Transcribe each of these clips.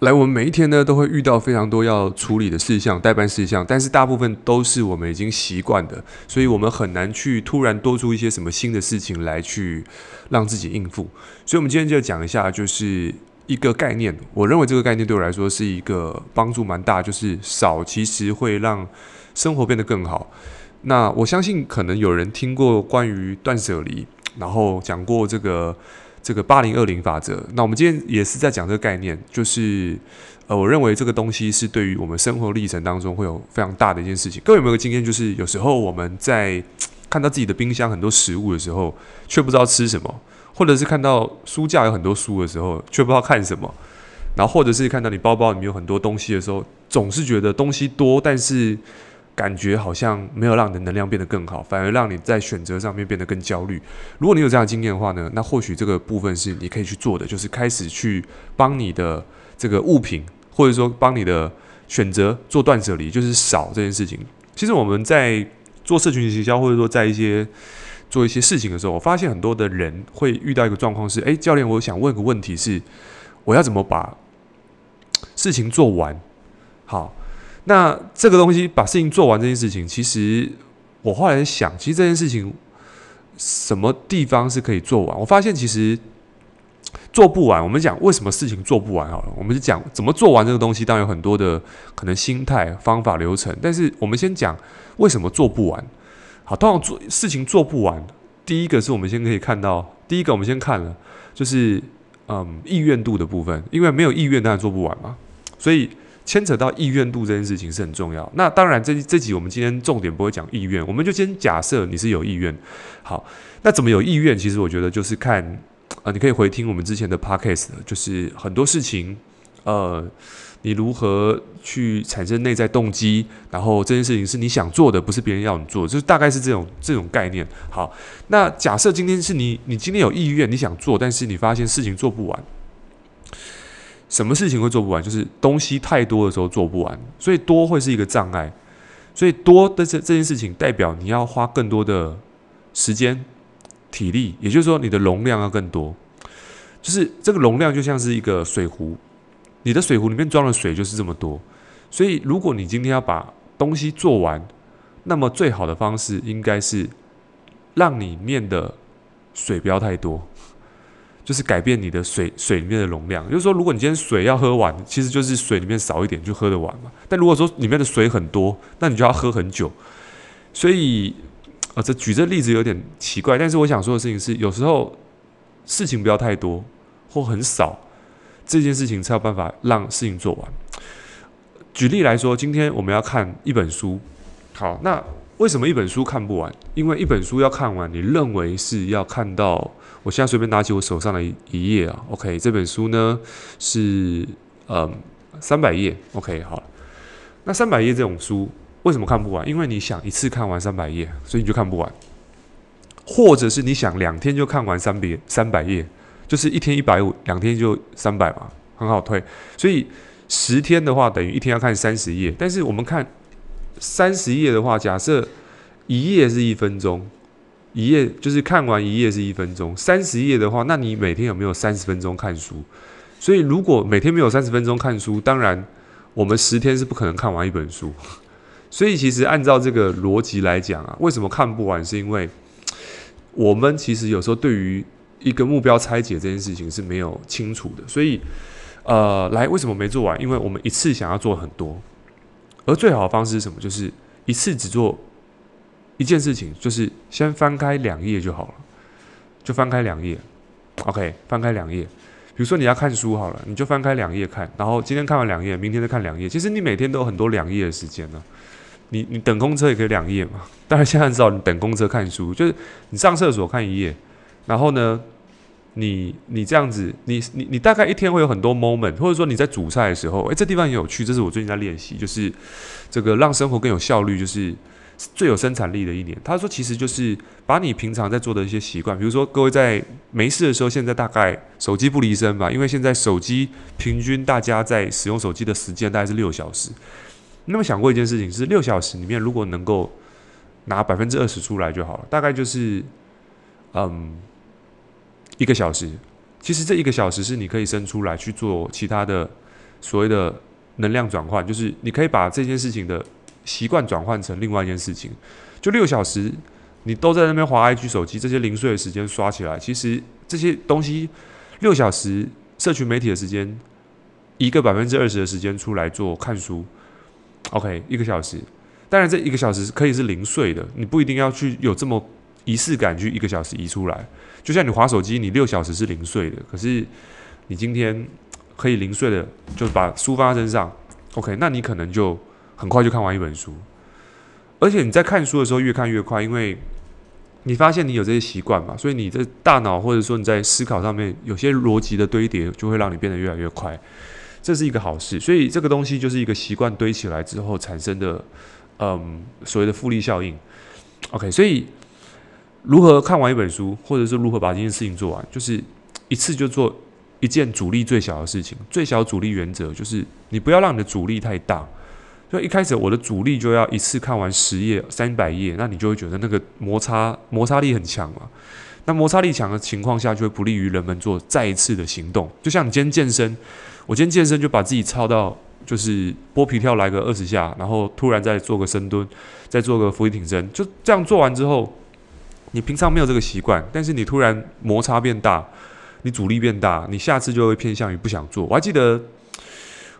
来，我们每一天呢都会遇到非常多要处理的事项、待办事项，但是大部分都是我们已经习惯的，所以我们很难去突然多出一些什么新的事情来去让自己应付。所以，我们今天就讲一下，就是一个概念。我认为这个概念对我来说是一个帮助蛮大，就是少其实会让生活变得更好。那我相信可能有人听过关于断舍离，然后讲过这个。这个八零二零法则，那我们今天也是在讲这个概念，就是呃，我认为这个东西是对于我们生活历程当中会有非常大的一件事情。各位有没有经验，就是有时候我们在看到自己的冰箱很多食物的时候，却不知道吃什么，或者是看到书架有很多书的时候，却不知道看什么，然后或者是看到你包包里面有很多东西的时候，总是觉得东西多，但是。感觉好像没有让你的能量变得更好，反而让你在选择上面变得更焦虑。如果你有这样的经验的话呢，那或许这个部分是你可以去做的，就是开始去帮你的这个物品，或者说帮你的选择做断舍离，就是少这件事情。其实我们在做社群营销，或者说在一些做一些事情的时候，我发现很多的人会遇到一个状况是：诶，教练，我想问个问题是，我要怎么把事情做完？好。那这个东西把事情做完这件事情，其实我后来想，其实这件事情什么地方是可以做完？我发现其实做不完。我们讲为什么事情做不完好了，我们就讲怎么做完这个东西。当然有很多的可能心态、方法、流程，但是我们先讲为什么做不完。好，通常做事情做不完，第一个是我们先可以看到，第一个我们先看了就是嗯意愿度的部分，因为没有意愿当然做不完嘛，所以。牵扯到意愿度这件事情是很重要。那当然这，这集我们今天重点不会讲意愿，我们就先假设你是有意愿。好，那怎么有意愿？其实我觉得就是看，呃，你可以回听我们之前的 podcast，就是很多事情，呃，你如何去产生内在动机，然后这件事情是你想做的，不是别人要你做，就是大概是这种这种概念。好，那假设今天是你，你今天有意愿，你想做，但是你发现事情做不完。什么事情会做不完？就是东西太多的时候做不完，所以多会是一个障碍。所以多的这这件事情代表你要花更多的时间、体力，也就是说你的容量要更多。就是这个容量就像是一个水壶，你的水壶里面装的水就是这么多。所以如果你今天要把东西做完，那么最好的方式应该是让里面的水不要太多。就是改变你的水水里面的容量，就是说，如果你今天水要喝完，其实就是水里面少一点就喝得完嘛。但如果说里面的水很多，那你就要喝很久。所以，呃，这举这例子有点奇怪，但是我想说的事情是，有时候事情不要太多或很少，这件事情才有办法让事情做完。举例来说，今天我们要看一本书，好，那为什么一本书看不完？因为一本书要看完，你认为是要看到。我现在随便拿起我手上的一页啊，OK，这本书呢是嗯三百页，OK，好了，那三百页这种书为什么看不完？因为你想一次看完三百页，所以你就看不完，或者是你想两天就看完三百三百页，就是一天一百五，两天就三百嘛，很好推。所以十天的话，等于一天要看三十页。但是我们看三十页的话，假设一页是一分钟。一页就是看完一页是一分钟，三十页的话，那你每天有没有三十分钟看书？所以如果每天没有三十分钟看书，当然我们十天是不可能看完一本书。所以其实按照这个逻辑来讲啊，为什么看不完？是因为我们其实有时候对于一个目标拆解这件事情是没有清楚的。所以呃，来为什么没做完？因为我们一次想要做很多，而最好的方式是什么？就是一次只做。一件事情就是先翻开两页就好了，就翻开两页，OK，翻开两页。比如说你要看书好了，你就翻开两页看，然后今天看完两页，明天再看两页。其实你每天都有很多两页的时间呢。你你等公车也可以两页嘛。当然现在知道你等公车看书，就是你上厕所看一页，然后呢，你你这样子，你你你大概一天会有很多 moment，或者说你在煮菜的时候，诶，这地方很有趣，这是我最近在练习，就是这个让生活更有效率，就是。最有生产力的一年，他说，其实就是把你平常在做的一些习惯，比如说各位在没事的时候，现在大概手机不离身吧，因为现在手机平均大家在使用手机的时间大概是六小时。那么想过一件事情，是六小时里面如果能够拿百分之二十出来就好了，大概就是嗯一个小时。其实这一个小时是你可以生出来去做其他的所谓的能量转换，就是你可以把这件事情的习惯转换成另外一件事情。就六小时，你都在那边滑 IG 手机，这些零碎的时间刷起来，其实这些东西六小时社群媒体的时间，一个百分之二十的时间出来做看书，OK，一个小时。当然，这一个小时可以是零碎的，你不一定要去有这么仪式感去一个小时移出来。就像你滑手机，你六小时是零碎的，可是你今天可以零碎的就把书放在身上，OK，那你可能就很快就看完一本书。而且你在看书的时候越看越快，因为你发现你有这些习惯嘛，所以你的大脑或者说你在思考上面有些逻辑的堆叠，就会让你变得越来越快，这是一个好事。所以这个东西就是一个习惯堆起来之后产生的。嗯，所谓的复利效应，OK，所以如何看完一本书，或者是如何把这件事情做完，就是一次就做一件阻力最小的事情。最小阻力原则就是你不要让你的阻力太大。所以一开始我的阻力就要一次看完十页、三百页，那你就会觉得那个摩擦摩擦力很强嘛。那摩擦力强的情况下，就会不利于人们做再一次的行动。就像你今天健身，我今天健身就把自己操到。就是剥皮跳来个二十下，然后突然再做个深蹲，再做个伏地挺身，就这样做完之后，你平常没有这个习惯，但是你突然摩擦变大，你阻力变大，你下次就会偏向于不想做。我还记得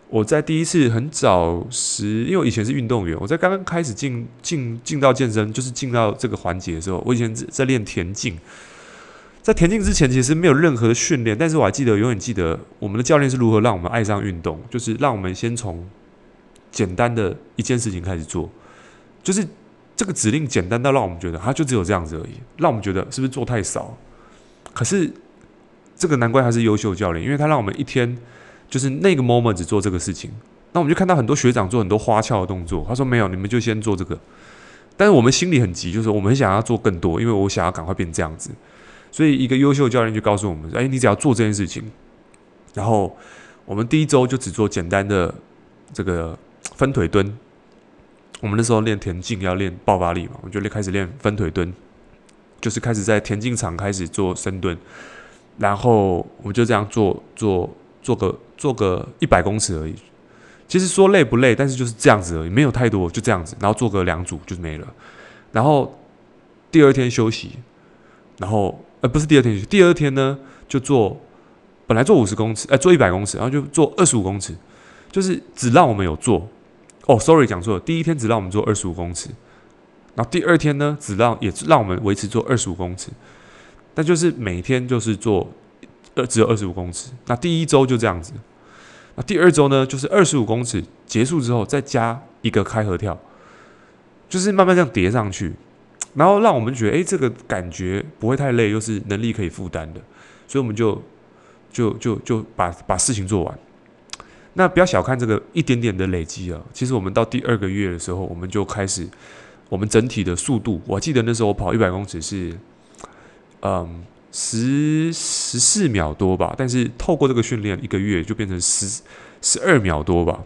我在第一次很早时，因为我以前是运动员，我在刚刚开始进进进到健身，就是进到这个环节的时候，我以前在练田径。在田径之前，其实没有任何的训练，但是我还记得，永远记得我们的教练是如何让我们爱上运动，就是让我们先从简单的一件事情开始做，就是这个指令简单到让我们觉得，它就只有这样子而已，让我们觉得是不是做太少？可是这个难怪他是优秀教练，因为他让我们一天就是那个 moment 只做这个事情，那我们就看到很多学长做很多花俏的动作，他说没有，你们就先做这个，但是我们心里很急，就是我们很想要做更多，因为我想要赶快变这样子。所以，一个优秀的教练就告诉我们：“哎，你只要做这件事情，然后我们第一周就只做简单的这个分腿蹲。我们那时候练田径要练爆发力嘛，我就开始练分腿蹲，就是开始在田径场开始做深蹲，然后我们就这样做做做个做个一百公尺而已。其实说累不累，但是就是这样子而已，没有太多，就这样子。然后做个两组就没了。然后第二天休息，然后。”呃，不是第二天休息，第二天呢就做，本来做五十公尺，呃，做一百公尺，然后就做二十五公尺，就是只让我们有做。哦，sorry，讲错了，第一天只让我们做二十五公尺，然后第二天呢，只让也让我们维持做二十五公尺，那就是每天就是做，呃，只有二十五公尺。那第一周就这样子，那第二周呢，就是二十五公尺结束之后再加一个开合跳，就是慢慢这样叠上去。然后让我们觉得，哎，这个感觉不会太累，又是能力可以负担的，所以我们就就就就把把事情做完。那不要小看这个一点点的累积啊，其实我们到第二个月的时候，我们就开始，我们整体的速度，我记得那时候我跑一百公尺是，嗯，十十四秒多吧，但是透过这个训练，一个月就变成十十二秒多吧。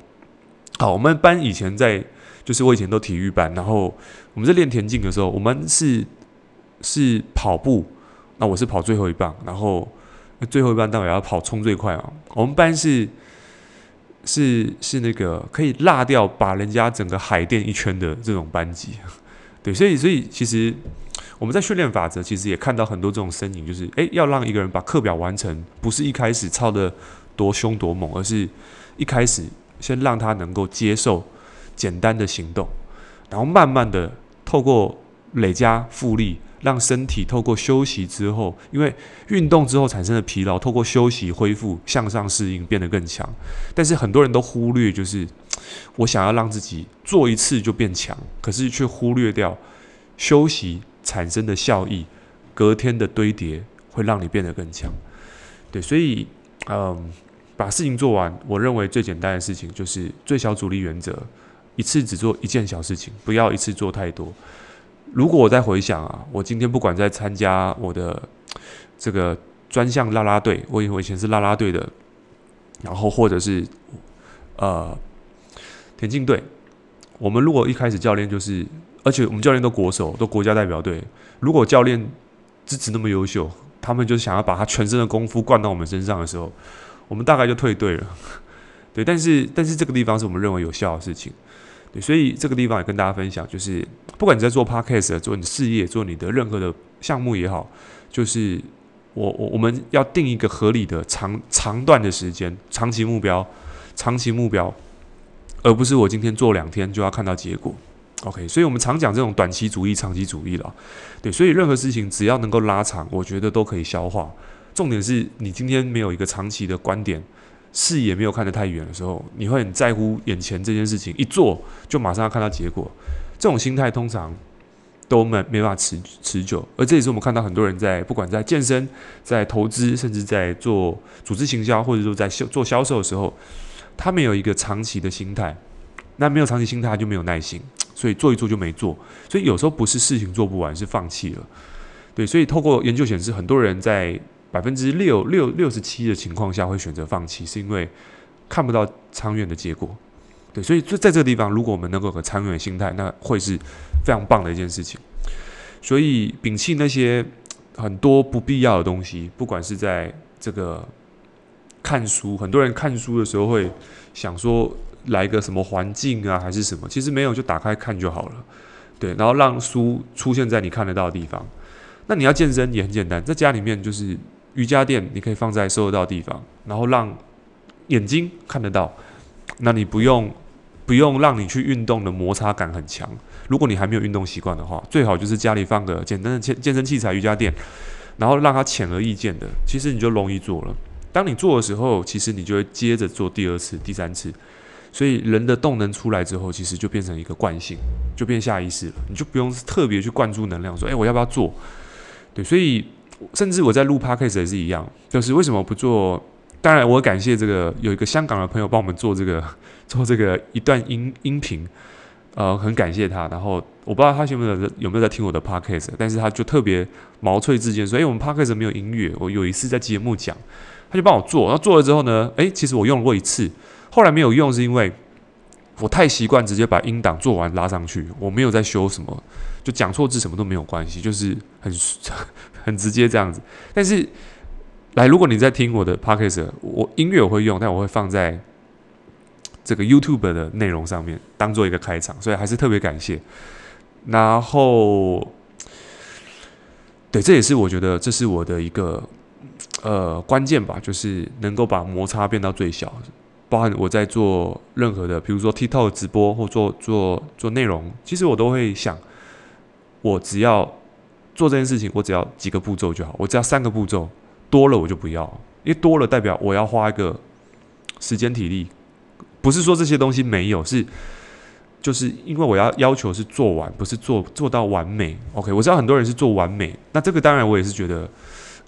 好，我们班以前在。就是我以前都体育班，然后我们在练田径的时候，我们是是跑步，那我是跑最后一棒，然后最后一棒当然要跑冲最快啊。我们班是是是那个可以落掉把人家整个海淀一圈的这种班级，对，所以所以其实我们在训练法则其实也看到很多这种身影，就是诶，要让一个人把课表完成，不是一开始操得多凶多猛，而是一开始先让他能够接受。简单的行动，然后慢慢的透过累加复利，让身体透过休息之后，因为运动之后产生的疲劳，透过休息恢复向上适应，变得更强。但是很多人都忽略，就是我想要让自己做一次就变强，可是却忽略掉休息产生的效益，隔天的堆叠会让你变得更强。对，所以嗯，把事情做完，我认为最简单的事情就是最小阻力原则。一次只做一件小事情，不要一次做太多。如果我在回想啊，我今天不管在参加我的这个专项啦啦队，我以前是啦啦队的，然后或者是呃田径队，我们如果一开始教练就是，而且我们教练都国手，都国家代表队，如果教练资质那么优秀，他们就想要把他全身的功夫灌到我们身上的时候，我们大概就退队了。对，但是但是这个地方是我们认为有效的事情，对，所以这个地方也跟大家分享，就是不管你在做 podcast、做你的事业、做你的任何的项目也好，就是我我我们要定一个合理的长长段的时间、长期目标、长期目标，而不是我今天做两天就要看到结果。OK，所以我们常讲这种短期主义、长期主义了，对，所以任何事情只要能够拉长，我觉得都可以消化。重点是你今天没有一个长期的观点，视野没有看得太远的时候，你会很在乎眼前这件事情，一做就马上要看到结果。这种心态通常都没没办法持持久，而这也是我们看到很多人在不管在健身、在投资，甚至在做组织行销，或者说在销做销售的时候，他没有一个长期的心态。那没有长期心态，就没有耐心。所以做一做就没做，所以有时候不是事情做不完，是放弃了。对，所以透过研究显示，很多人在百分之六六六十七的情况下会选择放弃，是因为看不到长远的结果。对，所以就在这个地方，如果我们能够有个长远的心态，那会是非常棒的一件事情。所以摒弃那些很多不必要的东西，不管是在这个看书，很多人看书的时候会想说。来个什么环境啊，还是什么？其实没有，就打开看就好了。对，然后让书出现在你看得到的地方。那你要健身也很简单，在家里面就是瑜伽垫，你可以放在收得到的地方，然后让眼睛看得到。那你不用不用让你去运动的摩擦感很强。如果你还没有运动习惯的话，最好就是家里放个简单的健健身器材瑜伽垫，然后让它显而易见的，其实你就容易做了。当你做的时候，其实你就会接着做第二次、第三次。所以人的动能出来之后，其实就变成一个惯性，就变下意识了。你就不用特别去灌注能量，说：“诶，我要不要做？”对，所以甚至我在录 Podcast 也是一样，就是为什么不做？当然，我感谢这个有一个香港的朋友帮我们做这个 做这个一段音音频，呃，很感谢他。然后我不知道他有没有有没有在听我的 Podcast，但是他就特别毛遂自荐说：“诶，我们 Podcast 没有音乐。”我有一次在节目讲，他就帮我做。然后做了之后呢，诶，其实我用过一次。后来没有用，是因为我太习惯直接把音档做完拉上去，我没有在修什么，就讲错字什么都没有关系，就是很 很直接这样子。但是，来，如果你在听我的 podcast，我音乐我会用，但我会放在这个 YouTube 的内容上面，当做一个开场，所以还是特别感谢。然后，对，这也是我觉得这是我的一个呃关键吧，就是能够把摩擦变到最小。包含我在做任何的，比如说 TikTok 直播或做做做内容，其实我都会想，我只要做这件事情，我只要几个步骤就好，我只要三个步骤，多了我就不要，因为多了代表我要花一个时间体力，不是说这些东西没有，是就是因为我要要求是做完，不是做做到完美。OK，我知道很多人是做完美，那这个当然我也是觉得，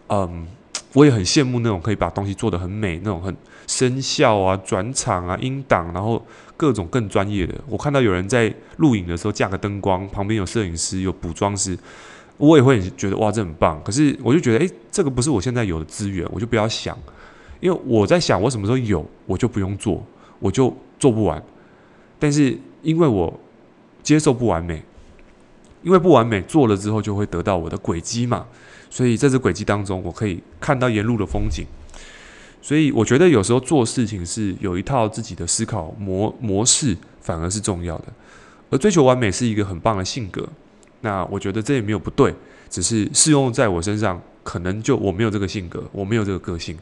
嗯。我也很羡慕那种可以把东西做得很美，那种很声效啊、转场啊、音档，然后各种更专业的。我看到有人在录影的时候架个灯光，旁边有摄影师、有补妆师，我也会觉得哇，这很棒。可是我就觉得，诶，这个不是我现在有的资源，我就不要想，因为我在想，我什么时候有，我就不用做，我就做不完。但是因为我接受不完美，因为不完美做了之后，就会得到我的轨迹嘛。所以在这轨迹当中，我可以看到沿路的风景。所以我觉得有时候做事情是有一套自己的思考模模式，反而是重要的。而追求完美是一个很棒的性格。那我觉得这也没有不对，只是适用在我身上，可能就我没有这个性格，我没有这个个性。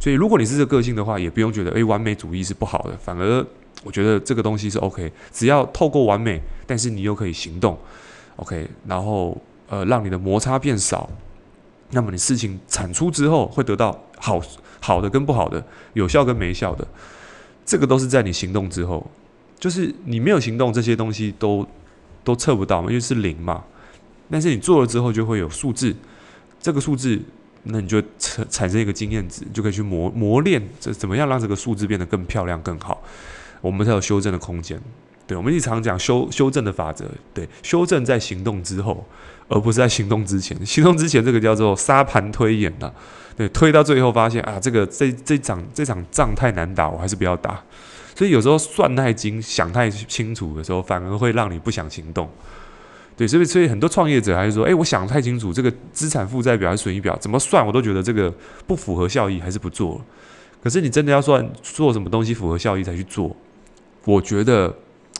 所以如果你是这个个性的话，也不用觉得诶，完美主义是不好的。反而我觉得这个东西是 OK，只要透过完美，但是你又可以行动，OK，然后呃让你的摩擦变少。那么你事情产出之后会得到好好的跟不好的，有效跟没效的，这个都是在你行动之后，就是你没有行动，这些东西都都测不到嘛，因为是零嘛。但是你做了之后就会有数字，这个数字，那你就产产生一个经验值，就可以去磨磨练，这怎么样让这个数字变得更漂亮更好，我们才有修正的空间。对，我们一直常讲修修正的法则，对，修正在行动之后，而不是在行动之前。行动之前这个叫做沙盘推演呐，对，推到最后发现啊，这个这这场这场仗太难打，我还是不要打。所以有时候算太精、想太清楚的时候，反而会让你不想行动。对，所以所以很多创业者还是说，诶，我想太清楚，这个资产负债表还是损益表怎么算，我都觉得这个不符合效益，还是不做。可是你真的要算做什么东西符合效益才去做，我觉得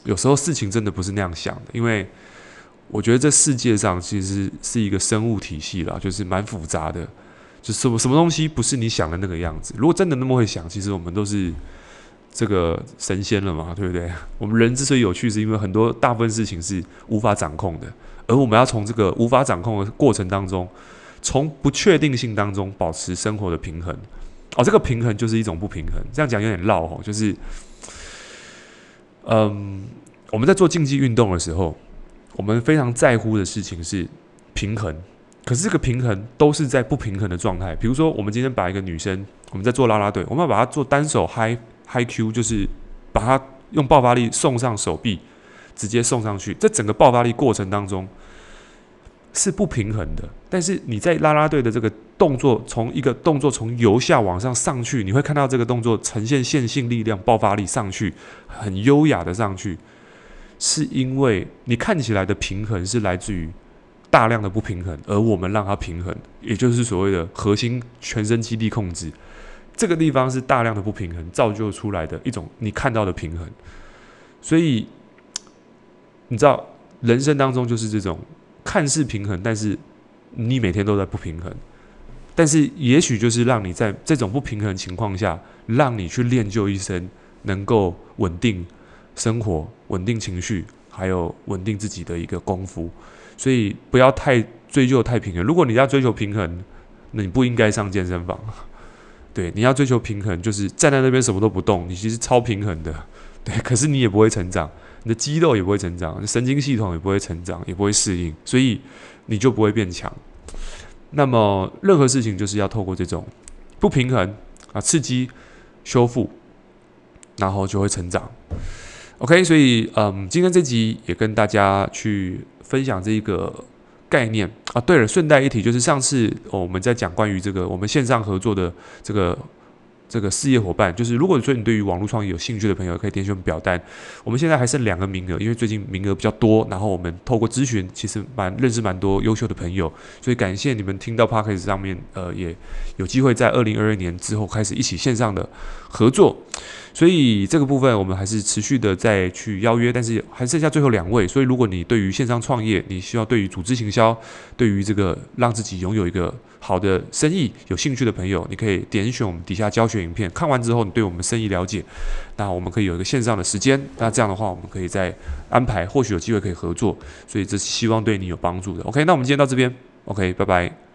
有时候事情真的不是那样想的，因为我觉得这世界上其实是一个生物体系啦，就是蛮复杂的，就什么什么东西不是你想的那个样子。如果真的那么会想，其实我们都是这个神仙了嘛，对不对？我们人之所以有趣，是因为很多大部分事情是无法掌控的，而我们要从这个无法掌控的过程当中，从不确定性当中保持生活的平衡。哦，这个平衡就是一种不平衡。这样讲有点绕哦，就是，嗯，我们在做竞技运动的时候，我们非常在乎的事情是平衡。可是这个平衡都是在不平衡的状态。比如说，我们今天把一个女生，我们在做拉拉队，我们要把她做单手 high high Q，就是把她用爆发力送上手臂，直接送上去。在整个爆发力过程当中。是不平衡的，但是你在拉拉队的这个动作，从一个动作从由下往上上去，你会看到这个动作呈现线性力量、爆发力上去，很优雅的上去，是因为你看起来的平衡是来自于大量的不平衡，而我们让它平衡，也就是所谓的核心全身肌力控制，这个地方是大量的不平衡造就出来的一种你看到的平衡，所以你知道人生当中就是这种。看似平衡，但是你每天都在不平衡。但是也许就是让你在这种不平衡情况下，让你去练就一身能够稳定生活、稳定情绪，还有稳定自己的一个功夫。所以不要太追求太平衡。如果你要追求平衡，那你不应该上健身房。对，你要追求平衡，就是站在那边什么都不动，你其实超平衡的。对，可是你也不会成长。你的肌肉也不会成长，神经系统也不会成长，也不会适应，所以你就不会变强。那么任何事情就是要透过这种不平衡啊，刺激、修复，然后就会成长。OK，所以嗯，今天这集也跟大家去分享这一个概念啊。对了，顺带一提，就是上次我们在讲关于这个我们线上合作的这个。这个事业伙伴，就是如果说你对于网络创业有兴趣的朋友，可以点选表单。我们现在还剩两个名额，因为最近名额比较多，然后我们透过咨询，其实蛮认识蛮多优秀的朋友，所以感谢你们听到 Podcast 上面，呃，也有机会在二零二二年之后开始一起线上的合作。所以这个部分我们还是持续的再去邀约，但是还剩下最后两位。所以如果你对于线上创业，你需要对于组织行销，对于这个让自己拥有一个好的生意有兴趣的朋友，你可以点选我们底下教学影片，看完之后你对我们生意了解，那我们可以有一个线上的时间。那这样的话，我们可以再安排，或许有机会可以合作。所以这是希望对你有帮助的。OK，那我们今天到这边，OK，拜拜。